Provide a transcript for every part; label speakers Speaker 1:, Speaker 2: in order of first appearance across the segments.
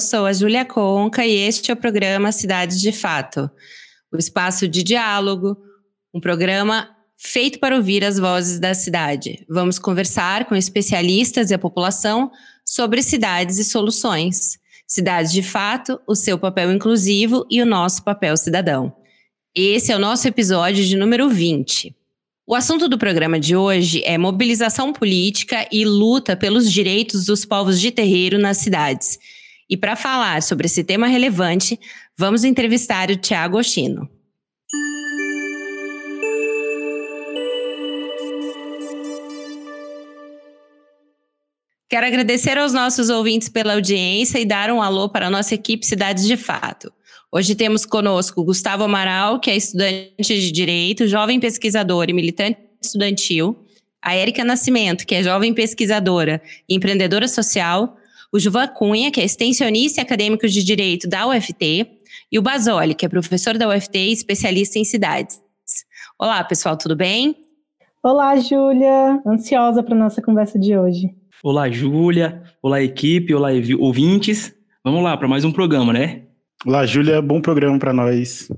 Speaker 1: Eu sou a Júlia Conca e este é o programa Cidades de Fato, o espaço de diálogo, um programa feito para ouvir as vozes da cidade. Vamos conversar com especialistas e a população sobre cidades e soluções. Cidades de Fato, o seu papel inclusivo e o nosso papel cidadão. Esse é o nosso episódio de número 20. O assunto do programa de hoje é mobilização política e luta pelos direitos dos povos de terreiro nas cidades. E para falar sobre esse tema relevante, vamos entrevistar o Tiago Oshino. Quero agradecer aos nossos ouvintes pela audiência e dar um alô para a nossa equipe Cidades de Fato. Hoje temos conosco Gustavo Amaral, que é estudante de Direito, jovem pesquisador e militante estudantil, a Érica Nascimento, que é jovem pesquisadora e empreendedora social, o Juvan Cunha, que é extensionista e acadêmico de Direito da UFT, e o Basoli, que é professor da UFT e especialista em cidades. Olá, pessoal, tudo bem?
Speaker 2: Olá, Júlia. Ansiosa para nossa conversa de hoje.
Speaker 3: Olá, Júlia. Olá, equipe. Olá, ouvintes. Vamos lá para mais um programa, né?
Speaker 4: Olá, Júlia, bom programa para nós.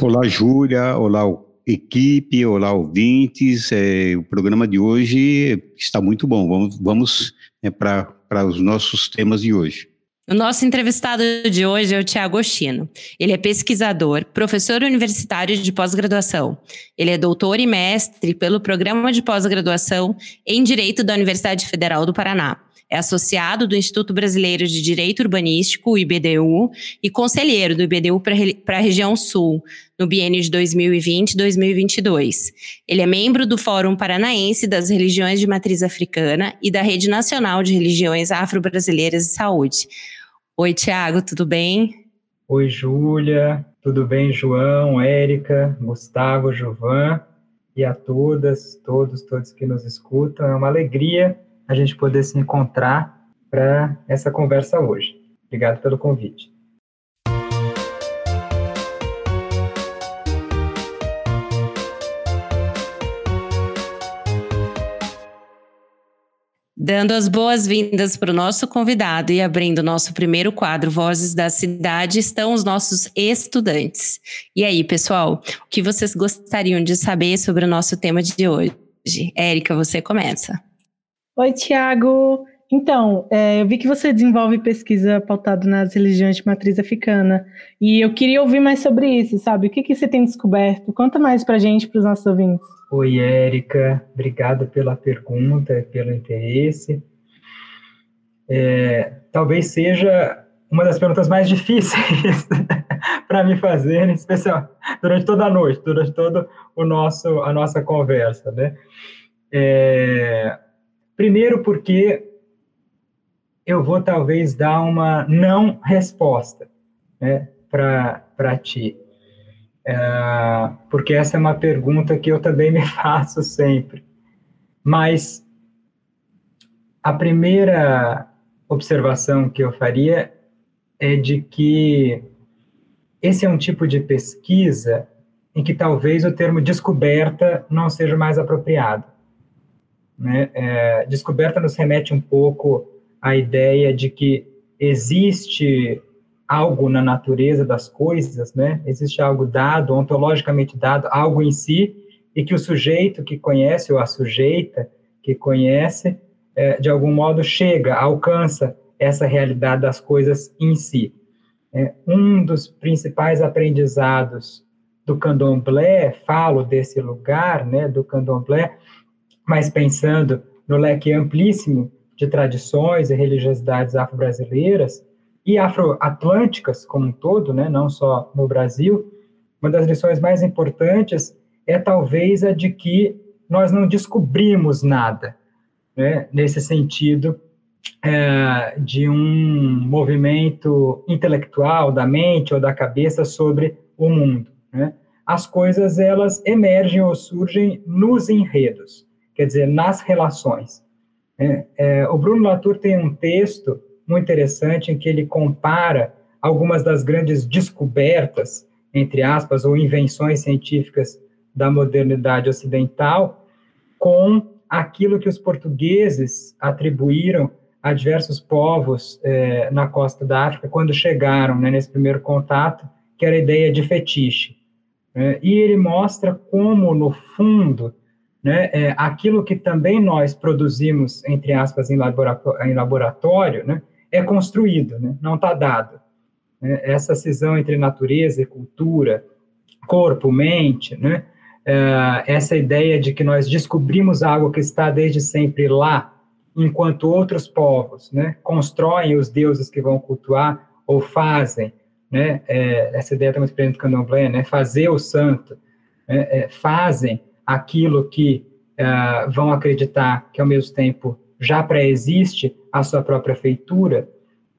Speaker 5: Olá, Júlia, olá, equipe, olá, ouvintes. É, o programa de hoje está muito bom. Vamos, vamos é, para os nossos temas de hoje.
Speaker 1: O nosso entrevistado de hoje é o Tiago Oshino. Ele é pesquisador, professor universitário de pós-graduação. Ele é doutor e mestre pelo Programa de Pós-Graduação em Direito da Universidade Federal do Paraná é associado do Instituto Brasileiro de Direito Urbanístico, IBDU, e conselheiro do IBDU para a região Sul, no biênio de 2020-2022. Ele é membro do Fórum Paranaense das Religiões de Matriz Africana e da Rede Nacional de Religiões Afro-Brasileiras de Saúde. Oi, Tiago, tudo bem?
Speaker 6: Oi, Júlia, tudo bem, João, Érica, Gustavo, Jovan e a todas, todos, todos que nos escutam. É uma alegria a gente poder se encontrar para essa conversa hoje. Obrigado pelo convite.
Speaker 1: Dando as boas-vindas para o nosso convidado e abrindo nosso primeiro quadro Vozes da Cidade estão os nossos estudantes. E aí, pessoal, o que vocês gostariam de saber sobre o nosso tema de hoje? Érica, você começa.
Speaker 2: Oi, Tiago. Então, é, eu vi que você desenvolve pesquisa pautada nas religiões de matriz africana e eu queria ouvir mais sobre isso, sabe? O que, que você tem descoberto? Conta mais para gente, para os nossos ouvintes.
Speaker 6: Oi, Érica. Obrigado pela pergunta, pelo interesse. É, talvez seja uma das perguntas mais difíceis para me fazer, em especial durante toda a noite, durante toda o nosso a nossa conversa, né? É, Primeiro, porque eu vou talvez dar uma não resposta né, para ti. É, porque essa é uma pergunta que eu também me faço sempre. Mas a primeira observação que eu faria é de que esse é um tipo de pesquisa em que talvez o termo descoberta não seja mais apropriado. Né? É, descoberta nos remete um pouco à ideia de que existe algo na natureza das coisas, né? Existe algo dado, ontologicamente dado, algo em si, e que o sujeito que conhece ou a sujeita que conhece, é, de algum modo chega, alcança essa realidade das coisas em si. É, um dos principais aprendizados do candomblé, falo desse lugar, né, do candomblé, mas pensando no leque amplíssimo de tradições e religiosidades afro-brasileiras e afro-atlânticas como um todo, né, não só no Brasil, uma das lições mais importantes é talvez a de que nós não descobrimos nada, né, nesse sentido é, de um movimento intelectual da mente ou da cabeça sobre o mundo. Né? As coisas elas emergem ou surgem nos enredos, quer dizer, nas relações. É, é, o Bruno Latour tem um texto muito interessante em que ele compara algumas das grandes descobertas, entre aspas, ou invenções científicas da modernidade ocidental com aquilo que os portugueses atribuíram a diversos povos é, na costa da África quando chegaram né, nesse primeiro contato, que era a ideia de fetiche. Né? E ele mostra como, no fundo, né, é, aquilo que também nós produzimos, entre aspas, em laboratório, em laboratório né, é construído, né, não está dado. Né? Essa cisão entre natureza e cultura, corpo, mente, né, é, essa ideia de que nós descobrimos algo que está desde sempre lá, enquanto outros povos né, constroem os deuses que vão cultuar ou fazem, né, é, essa ideia está muito presente no candomblé, né, fazer o santo, é, é fazem aquilo que é, vão acreditar que ao mesmo tempo já pré-existe a sua própria feitura,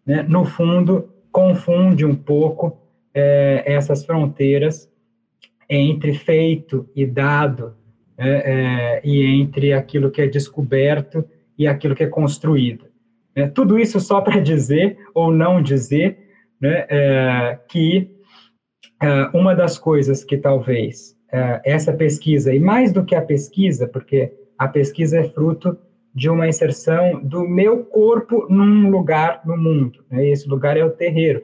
Speaker 6: né, no fundo confunde um pouco é, essas fronteiras entre feito e dado, é, é, e entre aquilo que é descoberto e aquilo que é construído. É, tudo isso só para dizer, ou não dizer, né, que uma das coisas que talvez é, essa pesquisa, e mais do que a pesquisa, porque a pesquisa é fruto de uma inserção do meu corpo num lugar no mundo, né, esse lugar é o terreiro,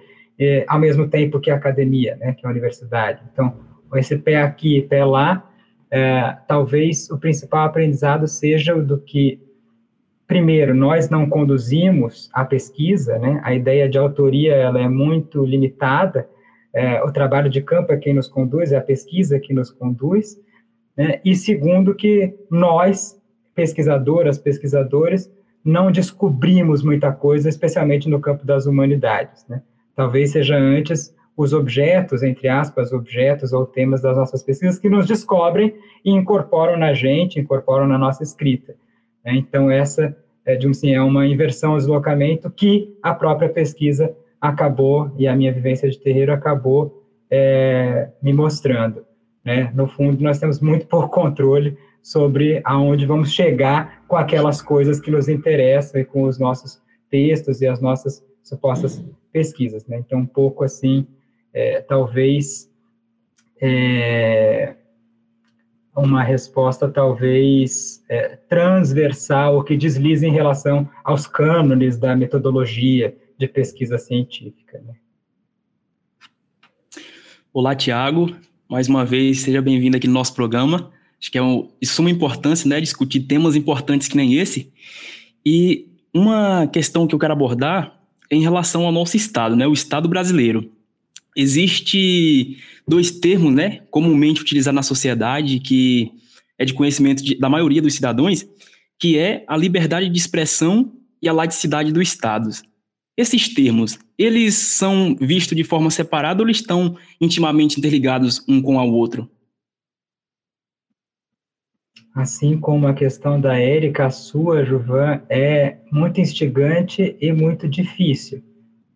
Speaker 6: ao mesmo tempo que a academia, né, que é a universidade. Então, esse pé aqui pé lá, é, talvez o principal aprendizado seja o do que, primeiro, nós não conduzimos a pesquisa, né? A ideia de autoria ela é muito limitada. É, o trabalho de campo é quem nos conduz, é a pesquisa que nos conduz. Né? E segundo, que nós, pesquisadoras, pesquisadores, não descobrimos muita coisa, especialmente no campo das humanidades. Né? Talvez seja antes os objetos, entre aspas, objetos ou temas das nossas pesquisas que nos descobrem e incorporam na gente, incorporam na nossa escrita. Né? Então, essa, é, de um, sim, é uma inversão, um deslocamento que a própria pesquisa acabou, e a minha vivência de terreiro acabou é, me mostrando. Né? No fundo, nós temos muito pouco controle sobre aonde vamos chegar com aquelas coisas que nos interessam e com os nossos textos e as nossas supostas pesquisas. Né? Então, um pouco assim, é, talvez é, uma resposta talvez é, transversal que deslize em relação aos cânones da metodologia de pesquisa científica. Né?
Speaker 3: Olá, Tiago. Mais uma vez, seja bem-vindo aqui no nosso programa. Acho que é um, de suma importância né, discutir temas importantes que nem esse. E uma questão que eu quero abordar é em relação ao nosso Estado, né, o Estado brasileiro existe dois termos, né, comumente utilizados na sociedade, que é de conhecimento de, da maioria dos cidadãos, que é a liberdade de expressão e a laicidade do Estado. Esses termos, eles são vistos de forma separada ou eles estão intimamente interligados um com o outro?
Speaker 6: Assim como a questão da Érica, a sua, Juvan, é muito instigante e muito difícil.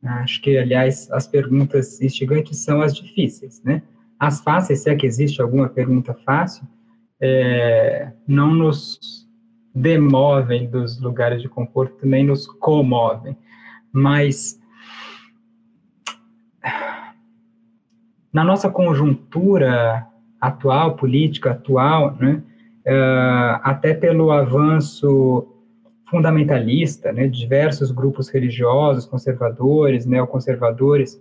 Speaker 6: Acho que, aliás, as perguntas instigantes são as difíceis, né? As fáceis, se é que existe alguma pergunta fácil, é, não nos demovem dos lugares de conforto, nem nos comovem. Mas, na nossa conjuntura atual, política atual, né, é, até pelo avanço fundamentalista, né, diversos grupos religiosos, conservadores, neoconservadores,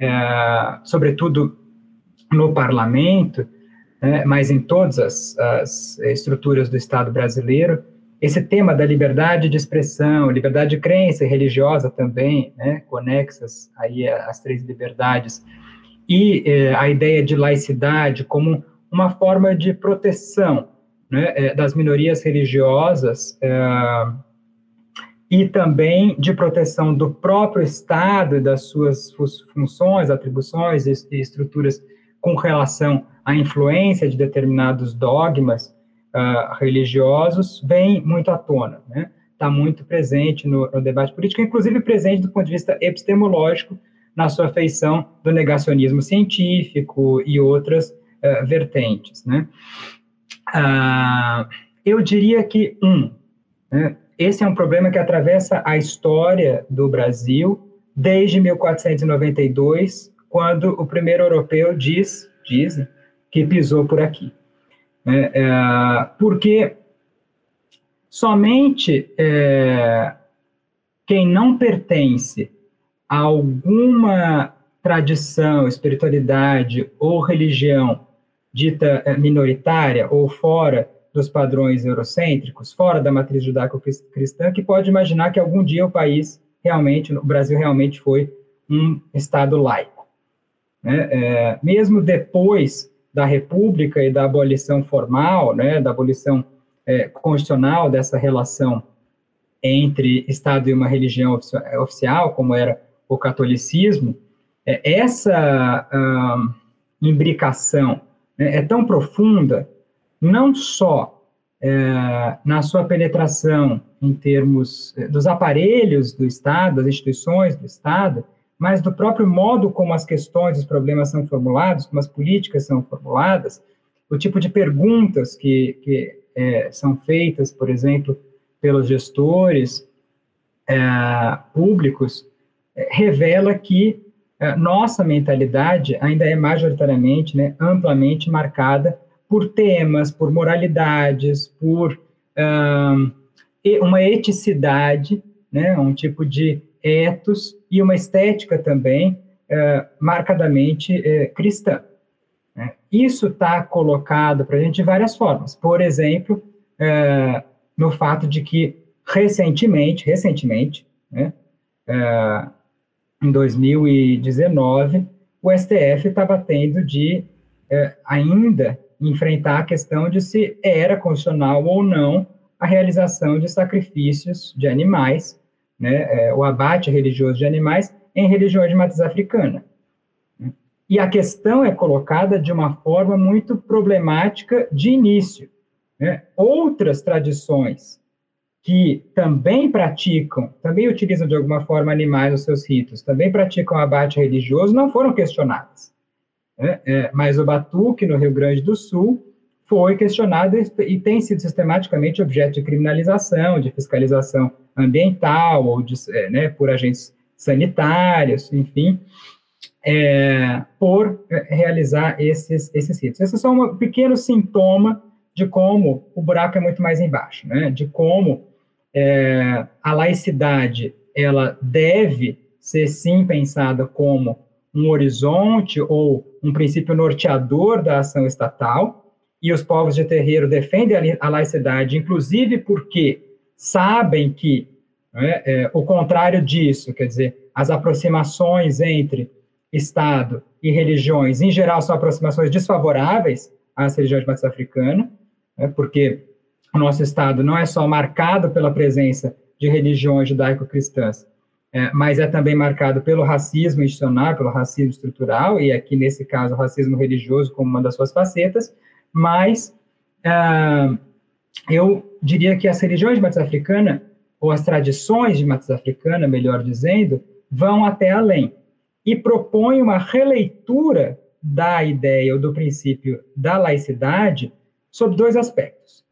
Speaker 6: é, sobretudo no parlamento, né, mas em todas as, as, estruturas do Estado brasileiro, esse tema da liberdade de expressão, liberdade de crença religiosa também, né, conexas aí às três liberdades, e é, a ideia de laicidade como uma forma de proteção né, é, das minorias religiosas é, e também de proteção do próprio Estado e das suas funções, atribuições e estruturas com relação à influência de determinados dogmas uh, religiosos vem muito à tona. Né? está muito presente no, no, debate político, inclusive presente do ponto de vista epistemológico, na sua feição do negacionismo científico e outras uh, vertentes. Né? Uh, eu diria que, um, né, esse é um problema que atravessa a história do Brasil desde 1492, quando o primeiro europeu diz, diz que pisou por aqui. É, é, porque somente é, quem não pertence a alguma tradição, espiritualidade ou religião dita é, minoritária ou fora dos padrões eurocêntricos, fora da matriz judaico-cristã, que pode imaginar que algum dia o país realmente, o Brasil realmente foi um Estado laico. Né? É, mesmo depois da República e da abolição formal, né, da abolição é, constitucional dessa relação entre Estado e uma religião oficial, como era o catolicismo, é, essa uh, imbricação né, é tão profunda, não só é, na sua penetração em termos é, dos aparelhos do Estado, das instituições do Estado, mas do próprio modo como as questões, os problemas são formulados, como as políticas são formuladas, o tipo de perguntas que, que é, são feitas, por exemplo, pelos gestores é, públicos, é, revela que é, nossa mentalidade ainda é majoritariamente, né, amplamente marcada por temas, por moralidades, por um, uma eticidade, né, um tipo de ethos e uma estética também uh, marcadamente uh, cristã. Né? Isso está colocado para a gente de várias formas. Por exemplo, uh, no fato de que recentemente, recentemente, né, em 2019, o STF estava tendo de ainda enfrentar a questão de se era constitucional ou não a realização de sacrifícios de animais, né, é, o abate religioso de animais em religiões de matriz africana. E a questão é colocada de uma forma muito problemática de início. Né? Outras tradições que também praticam, também utilizam de alguma forma animais nos seus ritos, também praticam abate religioso, não foram questionadas. Né? É, mas o batuque no Rio Grande do Sul foi questionado e, tem sido sistematicamente objeto de criminalização, de fiscalização ambiental ou de, é, né, por agentes sanitários, enfim, é, por é, realizar esses, esses ritos. Esse é só um pequeno sintoma de como o buraco é muito mais embaixo, né? de como é, a laicidade ela deve ser sim pensada como um horizonte ou um princípio norteador da ação estatal, e os povos de terreiro defendem a laicidade, inclusive porque sabem que né, é, o contrário disso, quer dizer, as aproximações entre Estado e religiões, em geral, são aproximações desfavoráveis às religiões de matriz africana, né, porque o nosso Estado não é só marcado pela presença de religiões judaico-cristãs, é, mas é também marcado pelo racismo institucional, pelo racismo estrutural, e aqui, nesse caso, o racismo religioso como uma das suas facetas, mas uh, eu diria que as religiões de matriz africana, ou as tradições de matriz africana, melhor dizendo, vão até além e propõem uma releitura da ideia ou do princípio da laicidade sob dois aspectos.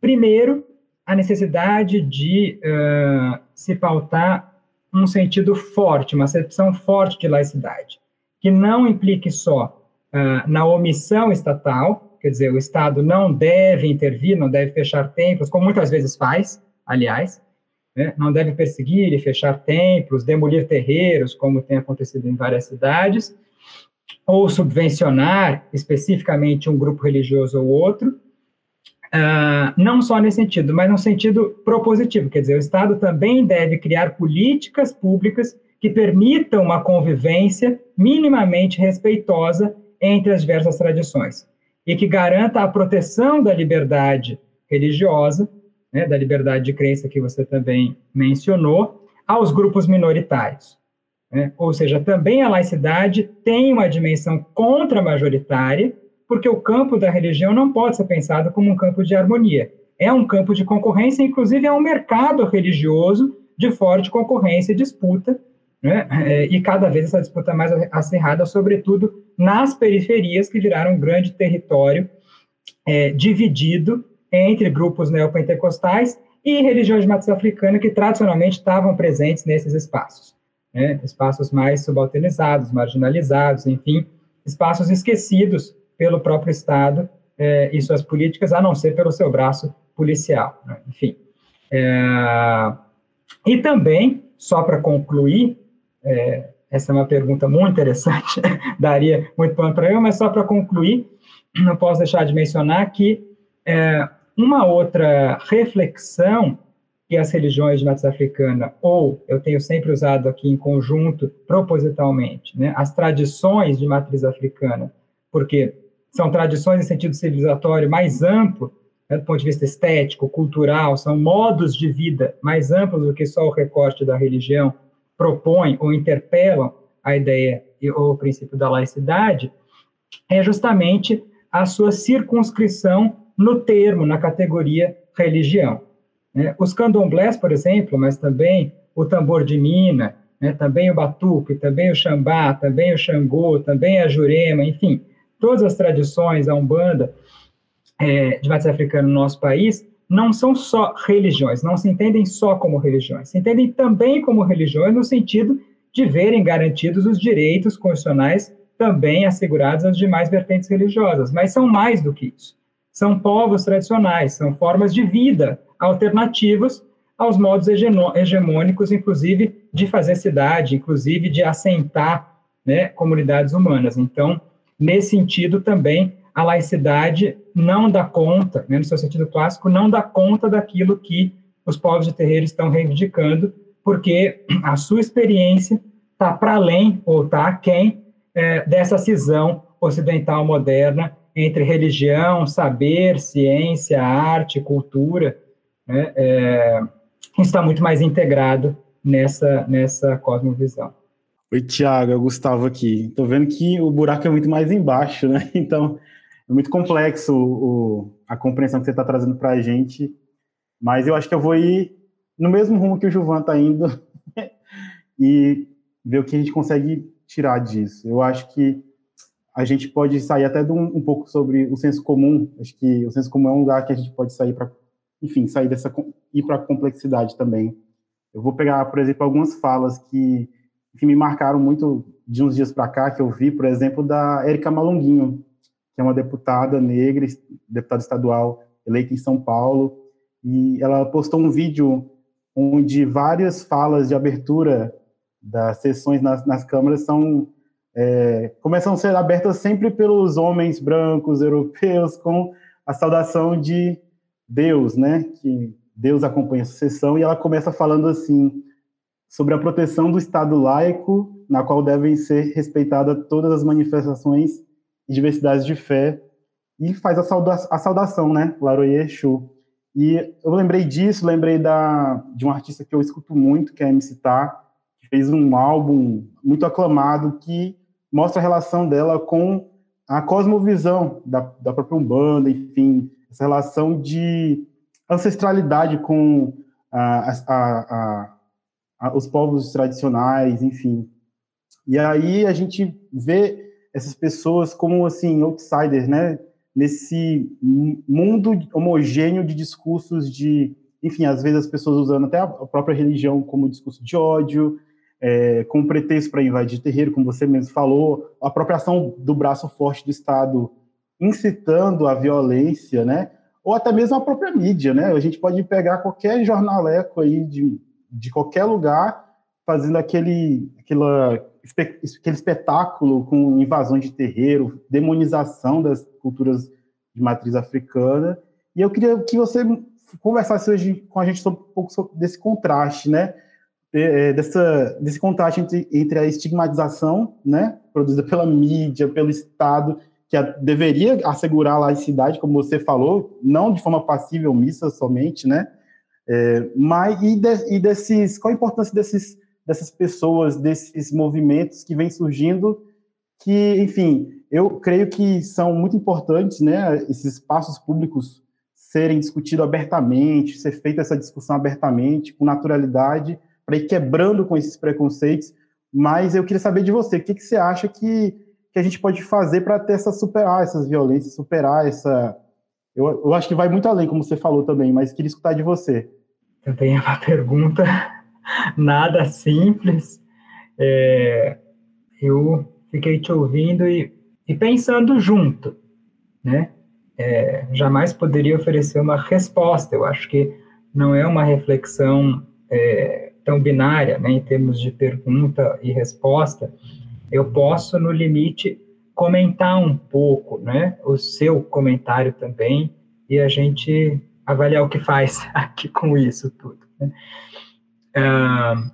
Speaker 6: Primeiro, a necessidade de uh, se pautar um sentido forte, uma acepção forte de laicidade, que não implique só uh, na omissão estatal, quer dizer, o Estado não deve intervir, não deve fechar templos, como muitas vezes faz, aliás, né? não deve perseguir e fechar templos, demolir terreiros, como tem acontecido em várias cidades, ou subvencionar especificamente um grupo religioso ou outro, Uh, não só nesse sentido, mas no sentido propositivo, quer dizer, o Estado também deve criar políticas públicas que permitam uma convivência minimamente respeitosa entre as diversas tradições e que garanta a proteção da liberdade religiosa, né, da liberdade de crença que você também mencionou, aos grupos minoritários. Né? Ou seja, também a laicidade tem uma dimensão contra-majoritária porque o campo da religião não pode ser pensado como um campo de harmonia. é um campo de concorrência, inclusive é um mercado religioso de forte concorrência e disputa, né? É, e cada vez essa disputa mais acirrada, sobretudo nas periferias, que viraram um grande território é, dividido entre grupos neopentecostais e religiões de matriz africana que tradicionalmente estavam presentes nesses espaços. Né? Espaços mais subalternizados, marginalizados, enfim, espaços esquecidos pelo próprio Estado é, e suas políticas, a não ser pelo seu braço policial. Né? Enfim. É, e também, só para concluir, é, essa é uma pergunta muito interessante, daria muito pano para eu, mas só para concluir, não posso deixar de mencionar que é, uma outra reflexão que as religiões de matriz africana, ou eu tenho sempre usado aqui em conjunto, propositalmente, né, as tradições de matriz africana, porque são tradições em sentido civilizatório mais amplo, né, do ponto de vista estético, cultural, são modos de vida mais amplos do que só o recorte da religião propõe ou interpelam a ideia ou o princípio da laicidade, é justamente a sua circunscrição no termo, na categoria religião. Né? Os candomblés, por exemplo, mas também o tambor de mina, né? também o batuque, também o xambá, também o xangô, também a jurema, enfim, todas as tradições, a umbanda é, de matriz africana no nosso país, não são só religiões, não se entendem só como religiões, se entendem também como religiões no sentido de verem garantidos os direitos constitucionais também assegurados às demais vertentes religiosas, mas são mais do que isso. São povos tradicionais, são formas de vida alternativas aos modos hegemônicos, inclusive de fazer cidade, inclusive de assentar né, comunidades humanas. Então, nesse sentido também, a laicidade não dá conta, né, no seu sentido clássico, não dá conta daquilo que os povos de terreiro estão reivindicando, porque a sua experiência está para além, ou está aquém, é, dessa cisão ocidental moderna entre religião, saber, ciência, arte, cultura, né, é, está muito mais integrado nessa, nessa cosmovisão.
Speaker 4: Oi, Tiago, é Gustavo aqui. Estou vendo que o buraco é muito mais embaixo, né? Então, é muito complexo o, a compreensão que você está trazendo para a gente, mas eu acho que eu vou ir no mesmo rumo que o Juvan está indo e ver o que a gente consegue tirar disso. Eu acho que a gente pode sair até um, um pouco sobre o senso comum. Acho que o senso comum é um lugar que a gente pode sair para, enfim, sair dessa ir para a complexidade também. Eu vou pegar, por exemplo, algumas falas que, que me marcaram muito de uns dias para cá que eu vi, por exemplo, da Érica Malonguinho, que é uma deputada negra, deputada estadual eleita em São Paulo, e ela postou um vídeo onde várias falas de abertura das sessões nas, nas câmaras são é, começam a ser abertas sempre pelos homens brancos europeus com a saudação de Deus, né? Que Deus acompanha a sessão e ela começa falando assim sobre a proteção do Estado laico, na qual devem ser respeitadas todas as manifestações e diversidades de fé, e faz a, sauda a saudação, né, Laroye Exu. E eu lembrei disso, lembrei da, de um artista que eu escuto muito, que é MC Tá, que fez um álbum muito aclamado que mostra a relação dela com a cosmovisão da, da própria Umbanda, enfim, essa relação de ancestralidade com a, a, a, os povos tradicionais, enfim. E aí a gente vê essas pessoas como assim outsiders, né? Nesse mundo homogêneo de discursos de, enfim, às vezes as pessoas usando até a própria religião como discurso de ódio, é, como pretexto para invadir terreiro, como você mesmo falou, a própria ação do braço forte do Estado incitando a violência, né? Ou até mesmo a própria mídia, né? A gente pode pegar qualquer jornaleco aí de, de qualquer lugar fazendo aquele, aquela, aquele espetáculo com invasões de terreiro, demonização das culturas de matriz africana. E eu queria que você conversasse hoje com a gente sobre, um pouco desse contraste, né? É, dessa, desse contraste entre, entre a estigmatização, né, produzida pela mídia, pelo Estado, que a, deveria assegurar a laicidade, como você falou, não de forma passiva ou missa somente, né, é, mas e, de, e desses, qual a importância desses dessas pessoas, desses movimentos que vêm surgindo, que, enfim, eu creio que são muito importantes, né, esses espaços públicos serem discutidos abertamente, ser feita essa discussão abertamente, com naturalidade, para ir quebrando com esses preconceitos. Mas eu queria saber de você, o que, que você acha que, que a gente pode fazer para ter essa superar essas violências, superar essa. Eu, eu acho que vai muito além, como você falou também, mas queria escutar de você.
Speaker 6: Também é uma pergunta nada simples. É, eu fiquei te ouvindo e, e pensando junto, né? É, jamais poderia oferecer uma resposta. Eu acho que não é uma reflexão é, tão binária, né, em termos de pergunta e resposta. Eu posso, no limite, comentar um pouco, né, o seu comentário também, e a gente avaliar o que faz aqui com isso tudo. Né? Ah,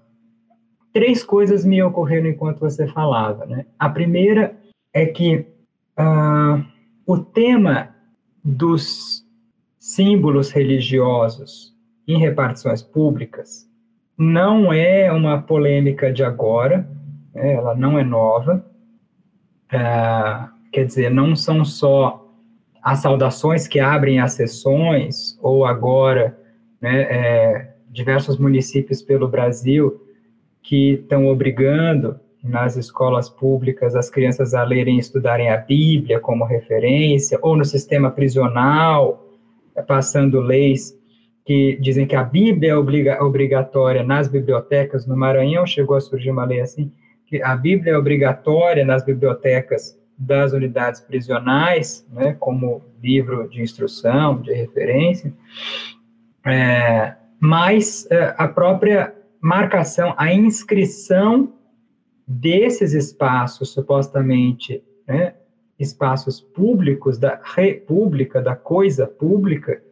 Speaker 6: três coisas me ocorreram enquanto você falava. Né? A primeira é que ah, o tema dos símbolos religiosos em repartições públicas não é uma polêmica de agora, né? ela não é nova. Ah, quer dizer, não são só as saudações que abrem as sessões, ou agora né, é, diversos municípios pelo Brasil que estão obrigando nas escolas públicas as crianças a lerem e estudarem a Bíblia como referência, ou no sistema prisional, passando leis que dizem que a Bíblia é obriga obrigatória nas bibliotecas. No Maranhão chegou a surgir uma lei assim, que a Bíblia é obrigatória nas bibliotecas das unidades prisionais, né, como livro de instrução, de referência, é, mas é, a própria marcação, a inscrição desses espaços supostamente né, espaços públicos da república, da coisa pública,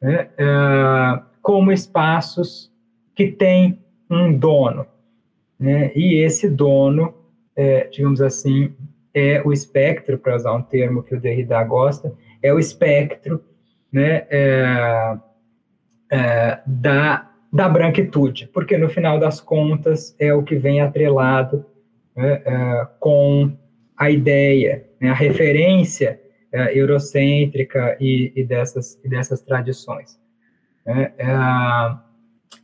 Speaker 6: né, é, como espaços que têm um dono. Né, e esse dono, é, digamos assim, é o espectro, para usar um termo que o Derrida gosta, é o espectro né, é, é, da, da branquitude, porque no final das contas é o que vem atrelado né, é, com a ideia, né, a referência é, eurocêntrica e, e, dessas, e dessas tradições. Né. É,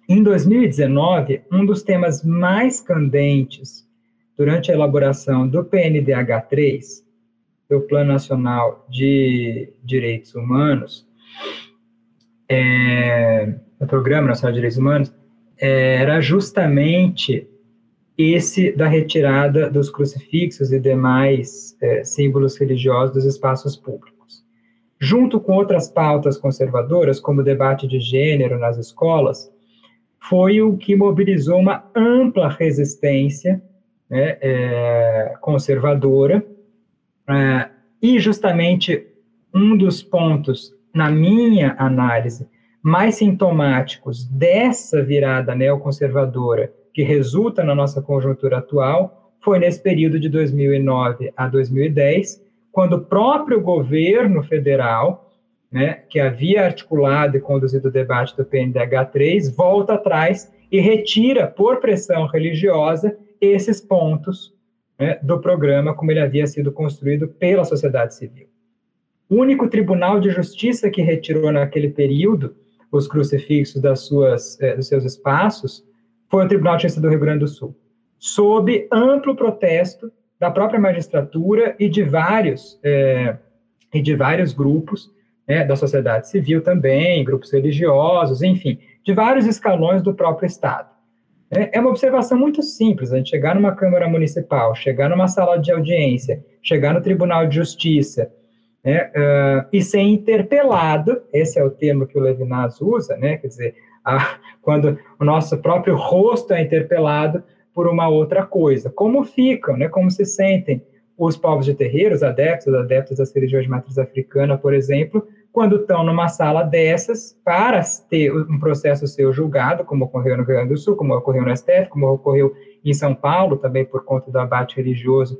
Speaker 6: em 2019, um dos temas mais candentes durante a elaboração do PNDH3, do Plano Nacional de Direitos Humanos, é, o Programa Nacional de Direitos Humanos, é, era justamente esse da retirada dos crucifixos e demais é, símbolos religiosos dos espaços públicos. Junto com outras pautas conservadoras, como o debate de gênero nas escolas, foi o que mobilizou uma ampla resistência né, é, conservadora, é, e justamente um dos pontos, na minha análise, mais sintomáticos dessa virada neoconservadora que resulta na nossa conjuntura atual foi nesse período de 2009 a 2010, quando o próprio governo federal, né, que havia articulado e conduzido o debate do PNDH3, volta atrás e retira, por pressão religiosa, esses pontos né, do programa como ele havia sido construído pela sociedade civil. O único tribunal de justiça que retirou naquele período os crucifixos das suas, eh, dos seus espaços foi o Tribunal de Justiça do Rio Grande do Sul, sob amplo protesto da própria magistratura e de vários eh, e de vários grupos né, da sociedade civil também, grupos religiosos, enfim, de vários escalões do próprio Estado. É, é uma observação muito simples, a gente chegar numa Câmara Municipal, chegar numa sala de audiência, chegar no Tribunal de Justiça, né, uh, e ser interpelado, esse é o termo que o Levinas usa, né, quer dizer, a, quando o nosso próprio rosto é interpelado por uma outra coisa. Como ficam, né, como se sentem os povos de terreiro, os adeptos, adeptos das religiões de matriz africana, por exemplo, quando estão numa sala dessas para ter um processo ser julgado, como ocorreu no Rio Grande do Sul, como ocorreu no STF, como ocorreu em São Paulo, também por conta do abate religioso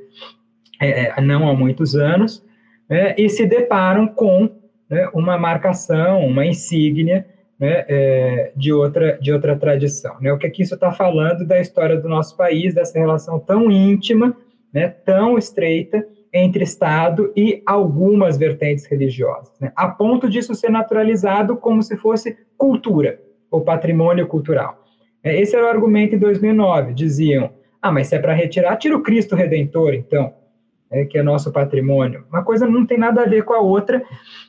Speaker 6: é, é, não há muitos anos, né, e se deparam com né, uma marcação, uma insígnia né, é, de, outra, de outra tradição. Né? O que, é que isso está falando da história do nosso país, dessa relação tão íntima, né, tão estreita entre Estado e algumas vertentes religiosas, né? a ponto disso ser naturalizado como se fosse cultura ou patrimônio cultural. É, esse era o argumento em 2009. Diziam: ah, mas se é para retirar, tira o Cristo Redentor, então, é, que é nosso patrimônio. Uma coisa não tem nada a ver com a outra,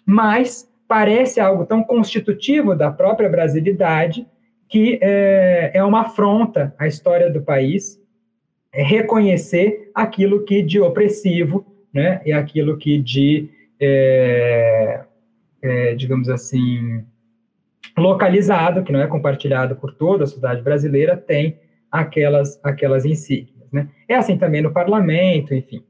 Speaker 6: mas parece algo tão constitutivo da própria brasilidade que é, é uma afronta à história do país é reconhecer aquilo que de opressivo né, e aquilo que de, é, é, digamos assim, localizado, que não é compartilhado por toda a sociedade brasileira, tem aquelas, aquelas insígnias. Né? É assim também no parlamento, enfim.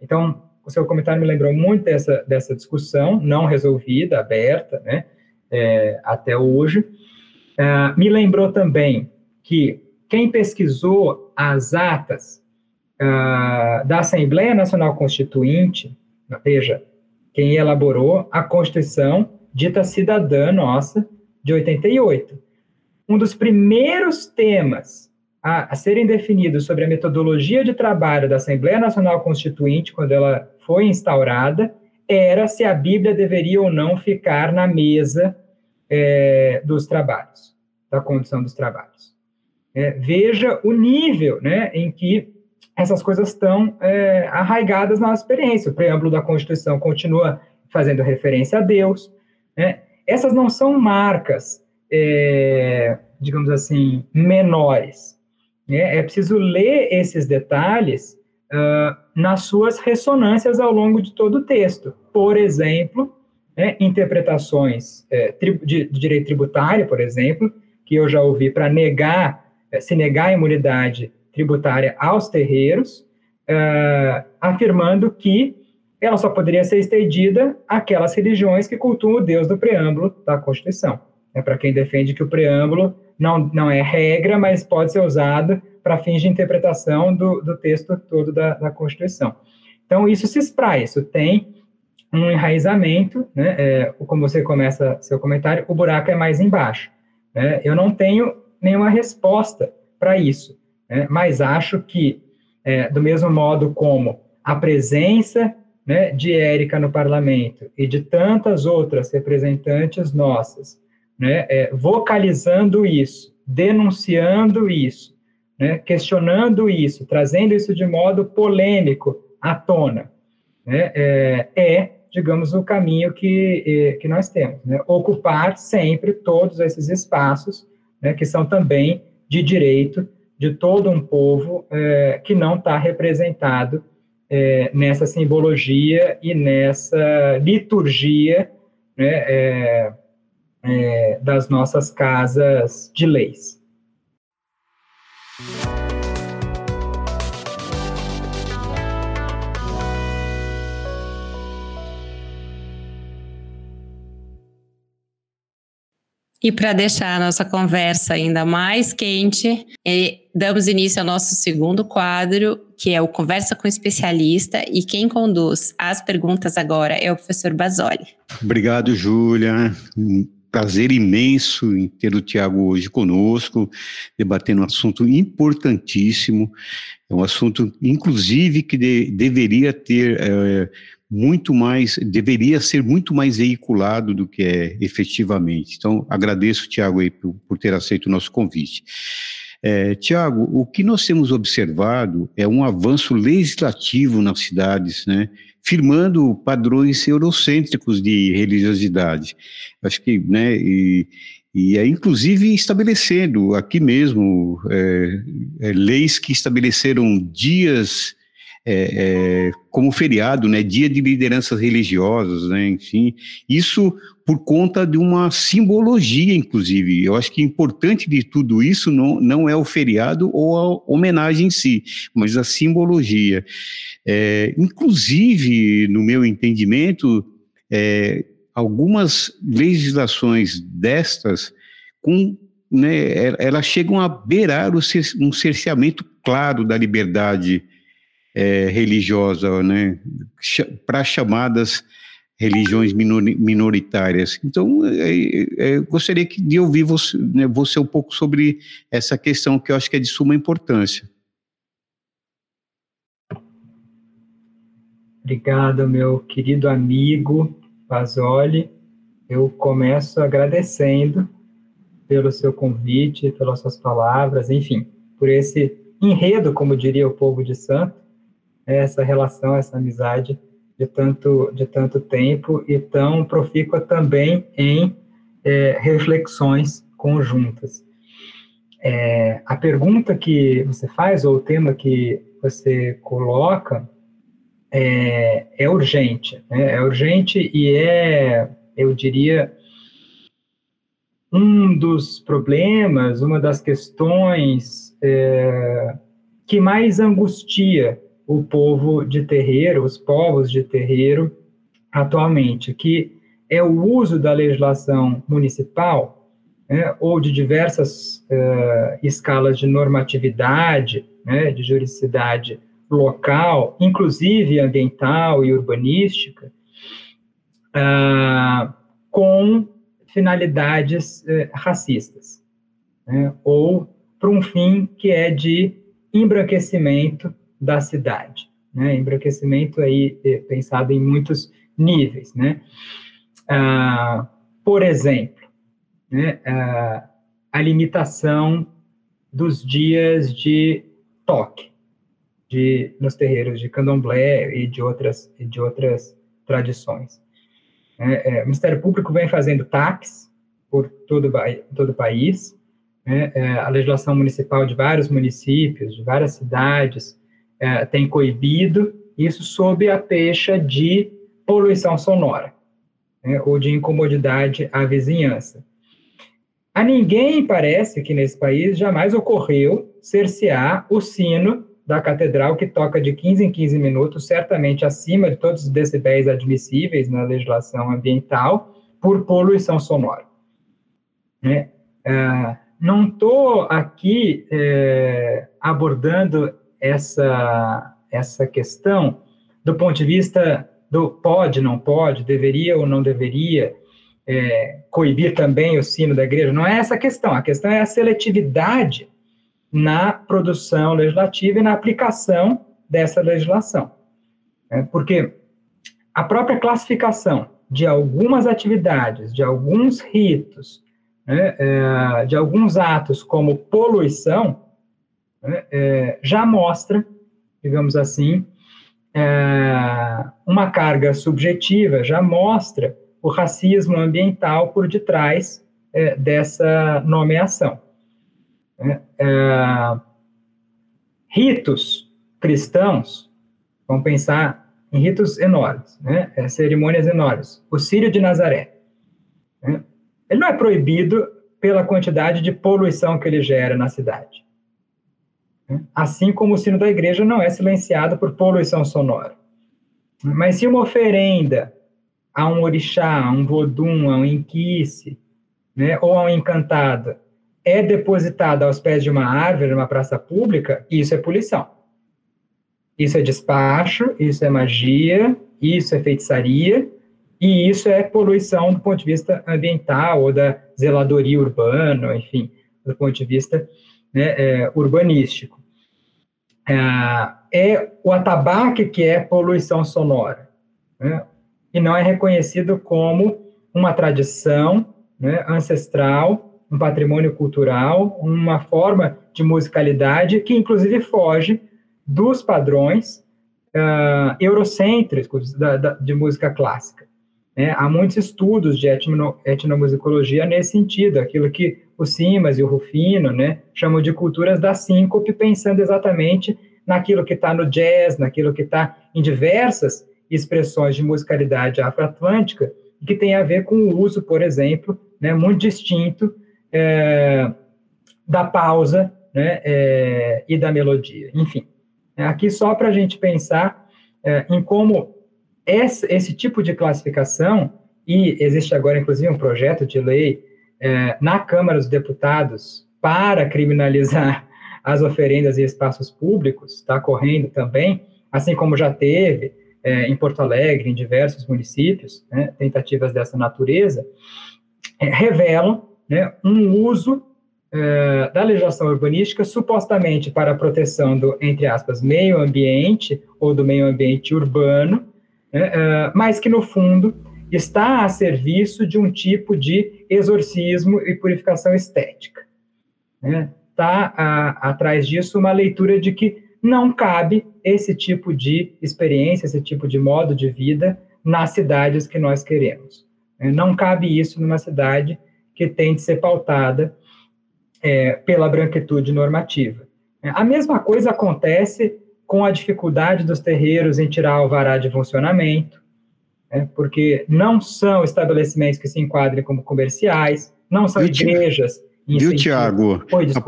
Speaker 6: Então, o seu comentário me lembrou muito dessa, dessa discussão não resolvida, aberta, né, é, até hoje. Uh, me lembrou também que quem pesquisou as atas uh, da Assembleia Nacional Constituinte, veja, quem elaborou a Constituição dita cidadã nossa de 88. Um dos primeiros temas a, a, serem definidos sobre a metodologia de trabalho da Assembleia Nacional Constituinte, quando ela foi instaurada, era se a Bíblia deveria ou não ficar na mesa é, dos trabalhos, da condição dos trabalhos. É, veja o nível né, em que essas coisas estão é, arraigadas na nossa experiência. O preâmbulo da Constituição continua fazendo referência a Deus. Né? Essas não são marcas, é, digamos assim, menores. Né? É preciso ler esses detalhes uh, nas suas ressonâncias ao longo de todo o texto. Por exemplo, né, interpretações é, de, de direito tributário, por exemplo, que eu já ouvi para negar eh, se negar a imunidade tributária aos terreiros, uh, afirmando que ela só poderia ser estendida àquelas religiões que cultuam o Deus do preâmbulo da Constituição. É para quem defende que o preâmbulo não, não é regra, mas pode ser usado para fins de interpretação do, do texto todo da, da Constituição. Então, isso se espraia, isso tem um enraizamento, né? É, como você começa seu comentário, o buraco é mais embaixo. Né? Eu não tenho nenhuma resposta para isso. Né? Mas acho que, é, do mesmo modo como a presença né, de Érica no parlamento e de tantas outras representantes nossas, né, é, vocalizando isso, denunciando isso, né, questionando isso, trazendo isso de modo polêmico à tona, né, é, é, digamos, o caminho que, é, que nós temos. Né, ocupar sempre todos esses espaços né, que são também de direito de todo um povo é, que não está representado é, nessa simbologia e nessa liturgia né, é, é das nossas casas de leis.
Speaker 1: E para deixar a nossa conversa ainda mais quente, damos início ao nosso segundo quadro, que é o Conversa com o Especialista, e quem conduz as perguntas agora é o professor Basoli.
Speaker 5: Obrigado, Júlia. Prazer imenso em ter o Tiago hoje conosco, debatendo um assunto importantíssimo, é um assunto, inclusive, que de, deveria ter é, muito mais, deveria ser muito mais veiculado do que é efetivamente. Então, agradeço, Tiago, por, por ter aceito o nosso convite. É, Tiago, o que nós temos observado é um avanço legislativo nas cidades, né, firmando padrões eurocêntricos de religiosidade. Acho que, né, e, e é inclusive estabelecendo aqui mesmo é, é, leis que estabeleceram dias é, é, como feriado, né, dia de lideranças religiosas, né, enfim, isso por conta de uma simbologia, inclusive. Eu acho que importante de tudo isso não, não é o feriado ou a homenagem em si, mas a simbologia. É, inclusive, no meu entendimento, é, algumas legislações destas, com, né, elas chegam a beirar um cerceamento claro da liberdade é, religiosa, né, para chamadas religiões minoritárias. Então, é, é, gostaria de ouvir você, né, você um pouco sobre essa questão que eu acho que é de suma importância.
Speaker 6: Obrigado, meu querido amigo Pasoli. Eu começo agradecendo pelo seu convite, pelas suas palavras, enfim, por esse enredo, como diria o povo de Santo, essa relação, essa amizade de tanto, de tanto tempo e tão profícua também em é, reflexões conjuntas. É, a pergunta que você faz, ou o tema que você coloca, é, é urgente. Né? É urgente e é, eu diria, um dos problemas, uma das questões é, que mais angustia o povo de terreiro, os povos de terreiro atualmente, que é o uso da legislação municipal né, ou de diversas uh, escalas de normatividade, né, de juridicidade local, inclusive ambiental e urbanística, uh, com finalidades uh, racistas, né, ou para um fim que é de embranquecimento da cidade. Né, embranquecimento aí eh, pensado em muitos níveis. Né? Uh, por exemplo, né, uh, a limitação dos dias de toque de, nos terreiros de candomblé e de outras, de outras tradições. É, é, o Ministério Público vem fazendo taques por todo, todo o país, né, é, a legislação municipal de vários municípios, de várias cidades, é, tem coibido isso sob a pecha de poluição sonora né, ou de incomodidade à vizinhança. A ninguém parece que nesse país jamais ocorreu cercear o sino da catedral, que toca de 15 em 15 minutos, certamente acima de todos os decibéis admissíveis na legislação ambiental, por poluição sonora. Né? É, não estou aqui é, abordando essa, essa questão do ponto de vista do pode, não pode, deveria ou não deveria, é, coibir também o sino da igreja. Não é essa a questão. A questão é a seletividade na produção legislativa e na aplicação dessa legislação. É, porque a própria classificação de algumas atividades, de alguns ritos, né, é, de alguns atos como poluição, é, já mostra, digamos assim, é, uma carga subjetiva, já mostra o racismo ambiental por detrás é, dessa nomeação. Né? É, ritos cristãos, vamos pensar em ritos enormes, né? É, cerimônias enormes. O Sírio de Nazaré. Né? Ele não é proibido pela quantidade de poluição que ele gera na cidade. Né? Assim como o sino da igreja não é silenciado por poluição sonora. Mas se uma oferenda a um orixá, a um vodum, a um inquice, né, ou a um encantado, é depositada aos pés de uma árvore, numa praça pública, isso é poluição. Isso é despacho, isso é magia, isso é feitiçaria, e isso é poluição do ponto de vista ambiental ou da zeladoria urbana, enfim, do ponto de vista né, é, urbanístico. É, é, o atabaque que é poluição sonora, né, e não é reconhecido como uma tradição né, ancestral um patrimônio cultural, uma forma de musicalidade que, inclusive, foge dos padrões uh, eurocêntricos da, da, de música clássica. Né? Há muitos estudos de etno, etnomusicologia nesse sentido, aquilo que o Simas e o Rufino né, chamam de culturas da síncope, pensando exatamente naquilo que está no jazz, naquilo que está em diversas expressões de musicalidade afroatlântica, que tem a ver com o uso, por exemplo, né, muito distinto é, da pausa né, é, e da melodia. Enfim, é aqui só para a gente pensar é, em como esse, esse, tipo de classificação, e existe agora, inclusive, um projeto de lei é, na Câmara dos Deputados para criminalizar as oferendas e espaços públicos, está correndo também, assim como já teve é, em Porto Alegre, em diversos municípios, né, tentativas dessa natureza, é, revelam né, um uso é, da legislação urbanística supostamente para a proteção do, entre aspas, meio ambiente ou do meio ambiente urbano, né, uh, mas que, no fundo, está a serviço de um tipo de exorcismo e purificação estética. Está né? Tá, atrás disso uma leitura de que não cabe esse tipo de experiência, esse tipo de modo de vida nas cidades que nós queremos. Né? Não cabe isso numa cidade que tem de ser pautada é, pela branquitude normativa. A mesma coisa acontece com a dificuldade dos terreiros em tirar o alvará de funcionamento, né, porque não são estabelecimentos que se enquadrem como comerciais, não são igrejas
Speaker 5: Viu, Tiago?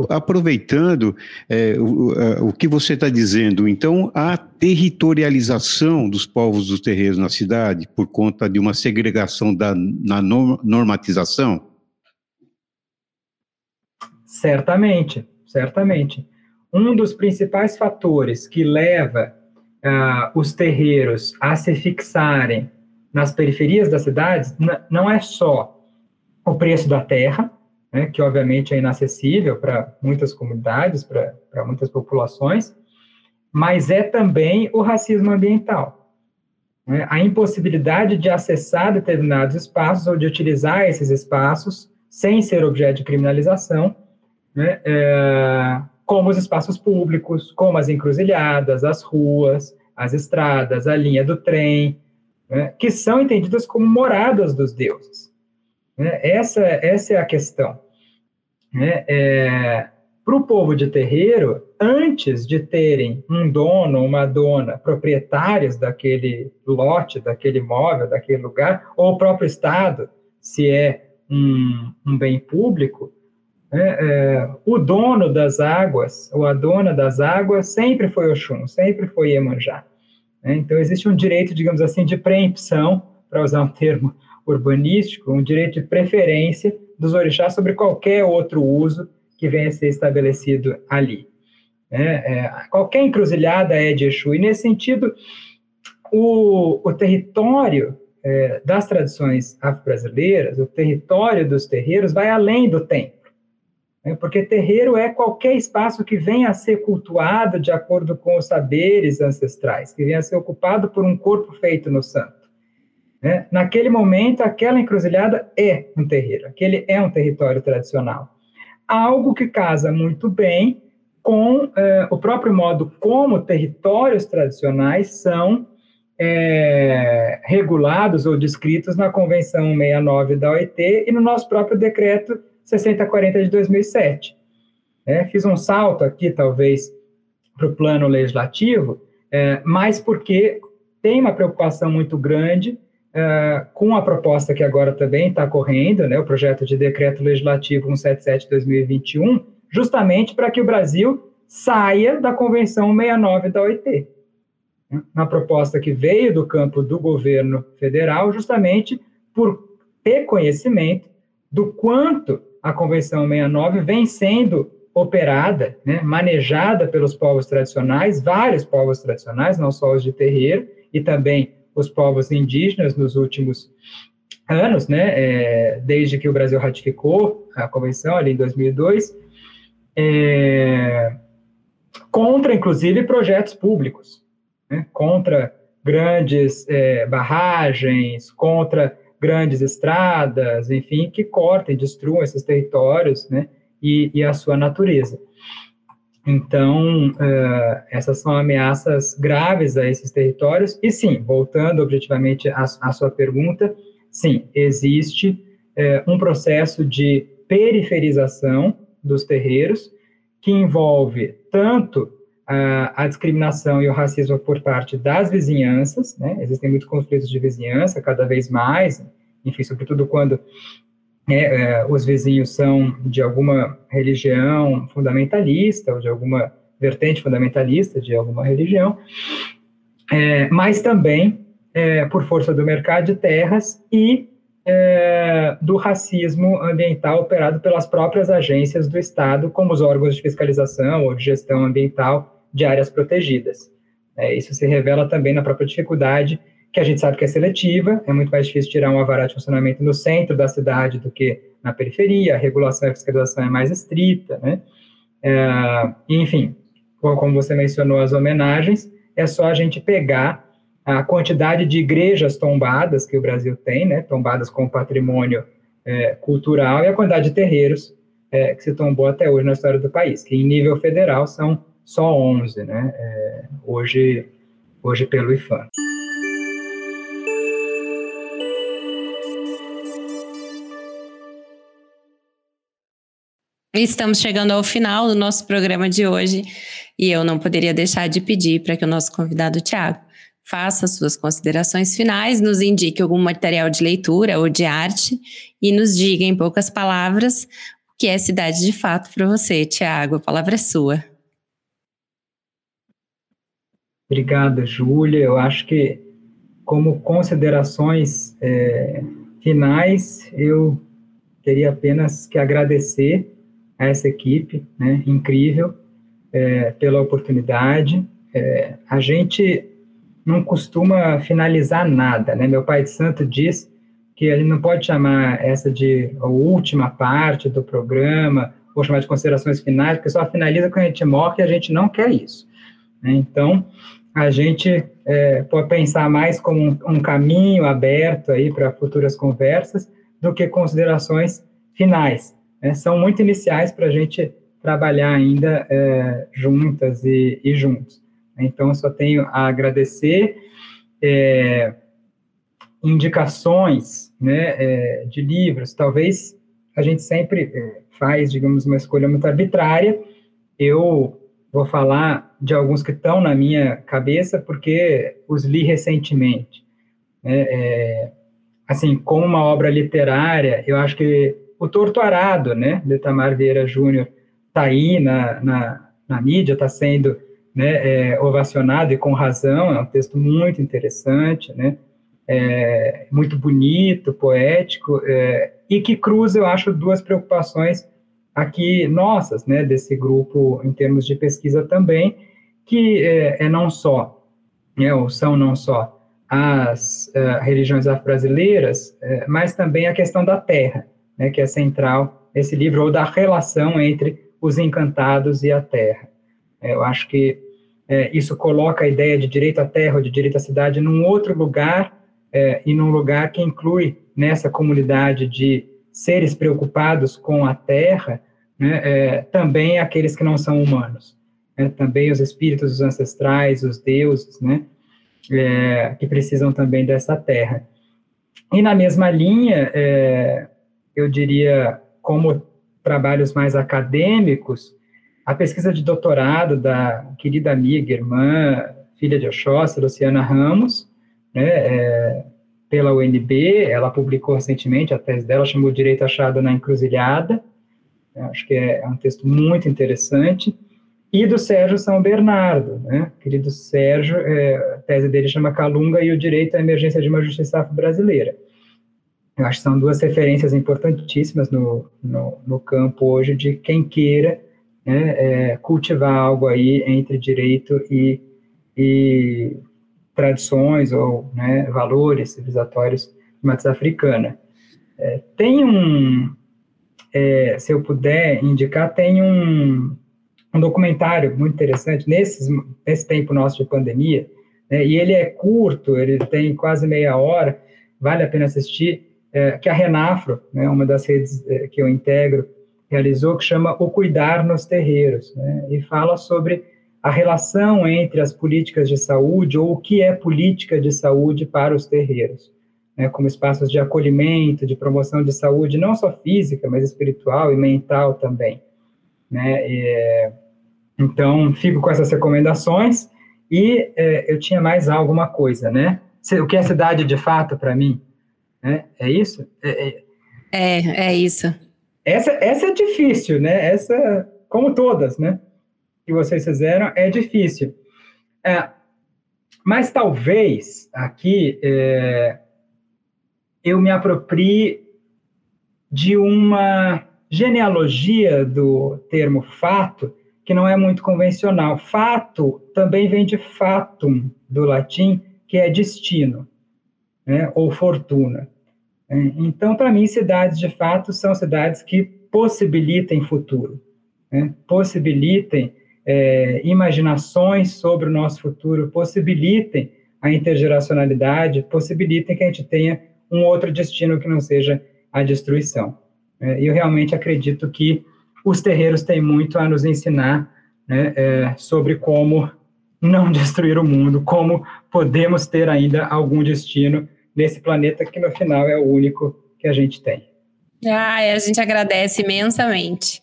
Speaker 5: Aproveitando é, o, é, o, que você está dizendo, então a territorialização dos povos dos terreiros na cidade por conta de uma segregação da, na normatização?
Speaker 6: Certamente, certamente. Um dos principais fatores que leva uh, os terreiros a se fixarem nas periferias das cidades não é só o preço da terra, né, que obviamente é inacessível para muitas comunidades, para muitas populações, mas é também o racismo ambiental. Né, a impossibilidade de acessar determinados espaços ou de utilizar esses espaços sem ser objeto de criminalização, né, é, como os espaços públicos, como as encruzilhadas, as ruas, as estradas, a linha do trem, né, que são entendidas como moradas dos deuses. Né? Essa, essa é a questão. Né? É, Para o povo de terreiro, antes de terem um dono, uma dona, proprietários daquele lote, daquele imóvel, daquele lugar, ou o próprio Estado, se é um, um bem público, né? é, o dono das águas, ou a dona das águas, sempre foi Oxum, sempre foi Iemanjá. Né? Então, existe um direito, digamos assim, de preempção, para usar um termo urbanístico um direito de preferência dos orixás sobre qualquer outro uso que venha a ser estabelecido ali. É, é, qualquer encruzilhada é de Exu, e nesse sentido, o, o território é, das tradições afro-brasileiras, o território dos terreiros, vai além do templo. Né, porque terreiro é qualquer espaço que venha a ser cultuado de acordo com os saberes ancestrais, que venha a ser ocupado por um corpo feito no santo. Né? Naquele momento, aquela encruzilhada é um terreiro, aquele é um território tradicional. Algo que casa muito bem com eh, o próprio modo como territórios tradicionais são é, regulados ou descritos na Convenção 69 da OIT e no nosso próprio decreto 6040 de 2007. É, fiz um salto aqui, talvez, para o plano legislativo, é, mas porque tem uma preocupação muito grande Uh, com a proposta que agora também está correndo, né, o projeto de decreto legislativo 177-2021, justamente para que o Brasil saia da Convenção 69 da OIT. Uma proposta que veio do campo do governo federal, justamente por ter conhecimento do quanto a Convenção 69 vem sendo operada, né, manejada pelos povos tradicionais, vários povos tradicionais, não só os de terreiro, e também os povos indígenas nos últimos anos, né, é, desde que o Brasil ratificou a convenção ali em 2002, é, contra, inclusive, projetos públicos, né, contra grandes é, barragens, contra grandes estradas, enfim, que cortem, destruam esses territórios, né, e, e a sua natureza. Então, uh, essas são ameaças graves a esses territórios. E sim, voltando objetivamente à, à sua pergunta, sim, existe uh, um processo de periferização dos terreiros que envolve tanto a, discriminação e o racismo por parte das vizinhanças, né? Existem muitos conflitos de vizinhança, cada vez mais, enfim, sobretudo quando é, é, os vizinhos são de alguma religião fundamentalista ou de alguma vertente fundamentalista de alguma religião, é, mas também é, por força do mercado de terras e é, do racismo ambiental operado pelas próprias agências do Estado, como os órgãos de fiscalização ou de gestão ambiental de áreas protegidas. É, isso se revela também na própria dificuldade que a gente sabe que é seletiva, é muito mais difícil tirar um avará de funcionamento no centro da cidade do que na periferia, a regulação e a fiscalização é mais estrita, né? É, enfim, como você mencionou as homenagens, é só a gente pegar a quantidade de igrejas tombadas que o Brasil tem, né, tombadas com patrimônio é, cultural, e a quantidade de terreiros é, que se tombou até hoje na história do país, que em nível federal são só 11, né, é, hoje, hoje pelo IFAM.
Speaker 1: Estamos chegando ao final do nosso programa de hoje e eu não poderia deixar de pedir para que o nosso convidado Tiago faça suas considerações finais, nos indique algum material de leitura ou de arte e nos diga em poucas palavras o que é cidade de fato para você, Tiago. A palavra é sua.
Speaker 6: Obrigada, Júlia. Eu acho que, como considerações é, finais, eu teria apenas que agradecer a essa equipe, né, incrível, é, pela oportunidade. É, a gente não costuma finalizar nada, né? Meu pai de santo diz que gente não pode chamar essa de a última parte do programa, ou chamar de considerações finais, porque só finaliza quando a gente morre e a gente não quer isso. Né? Então, a gente é, pode pensar mais como um, um caminho aberto aí para futuras conversas do que considerações finais né, são muito iniciais para a gente trabalhar ainda é, juntas e, e, juntos. Então, eu só tenho a agradecer é, indicações né, é, de livros. Talvez a gente sempre é, faz, digamos, uma escolha muito arbitrária. Eu vou falar de alguns que estão na minha cabeça porque os li recentemente. Né, é, assim, como uma obra literária, eu acho que o Torto Arado, né, de Tamar Vieira Júnior, está aí na, na, na mídia, está sendo né, é, ovacionado e com razão, é um texto muito interessante, né, é, muito bonito, poético, é, e que cruza, eu acho, duas preocupações aqui nossas, né, desse grupo em termos de pesquisa também, que é, é não só, né, ou são não só as uh, religiões afro-brasileiras, uh, mas também a questão da terra, né, que é central nesse livro, ou da relação entre os encantados e a terra. É, eu acho que isso coloca a ideia de direito à terra ou de direito à cidade num outro lugar, e num lugar que inclui nessa comunidade de seres preocupados com a terra, né, é, também aqueles que não são humanos, né, também os espíritos, os ancestrais, os deuses, né, é, que precisam também dessa terra. E na mesma linha, é, eu diria, como trabalhos mais acadêmicos, a pesquisa de doutorado da querida amiga, irmã, filha de Oxóssi, Luciana Ramos, né, é, pela UNB, ela publicou recentemente a tese dela, chamou Direito Achado na Encruzilhada, acho que é, é um texto muito interessante, e do Sérgio São Bernardo, né, querido Sérgio, é, a tese dele chama Calunga e o Direito à Emergência de uma Justiça Afro-Brasileira. Eu acho que são duas referências importantíssimas no, no, no campo hoje de quem queira né, é, cultivar algo aí entre direito e, e tradições ou né, valores civilizatórios de matriz africana. É, tem um, é, se eu puder indicar, tem um, um documentário muito interessante nesses, nesse tempo nosso de pandemia, né, e ele é curto, ele tem quase meia hora, vale a pena assistir, é, que a Renafro, né, uma das redes é, que eu integro, realizou, que chama O Cuidar nos Terreiros, né, e fala sobre a relação entre as políticas de saúde, ou o que é política de saúde para os terreiros, né, como espaços de acolhimento, de promoção de saúde, não só física, mas espiritual e mental também. Né, e, então, fico com essas recomendações, e é, eu tinha mais alguma coisa, né? O que é cidade de fato para mim? É, é isso?
Speaker 1: É, é, é, é, isso.
Speaker 6: Essa, essa é difícil, né? Essa, como todas, né? Que vocês fizeram, é difícil. É, mas talvez aqui é, eu me aproprie de uma genealogia do termo fato que não é muito convencional. Fato também vem de fatum, do latim, que é destino né, ou fortuna. É, então, para mim, cidades de fato são cidades que possibilitem futuro, né, possibilitem é, imaginações sobre o nosso futuro, possibilitem a intergeracionalidade possibilitem que a gente tenha um outro destino que não seja a destruição. É, e eu realmente acredito que os terreiros têm muito a nos ensinar né, é, sobre como não destruir o mundo, como podemos ter ainda algum destino nesse planeta que no final é o único que a gente tem.
Speaker 1: Ah, a gente agradece imensamente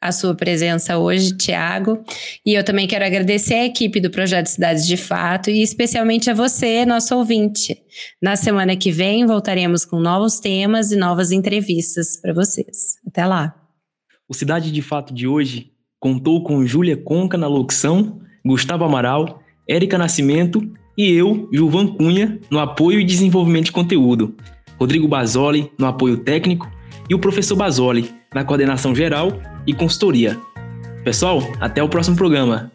Speaker 1: a sua presença hoje, Tiago. E eu também quero agradecer a equipe do Projeto Cidades de Fato e especialmente a você, nosso ouvinte. Na semana que vem voltaremos com novos temas e novas entrevistas para vocês. Até lá.
Speaker 3: O Cidade de Fato de hoje contou com Júlia Conca na locução, Gustavo Amaral, Érica Nascimento e eu, Gilvan Cunha, no apoio e desenvolvimento de conteúdo. Rodrigo Basoli no apoio técnico e o professor Basoli na coordenação geral e consultoria. Pessoal, até o próximo programa.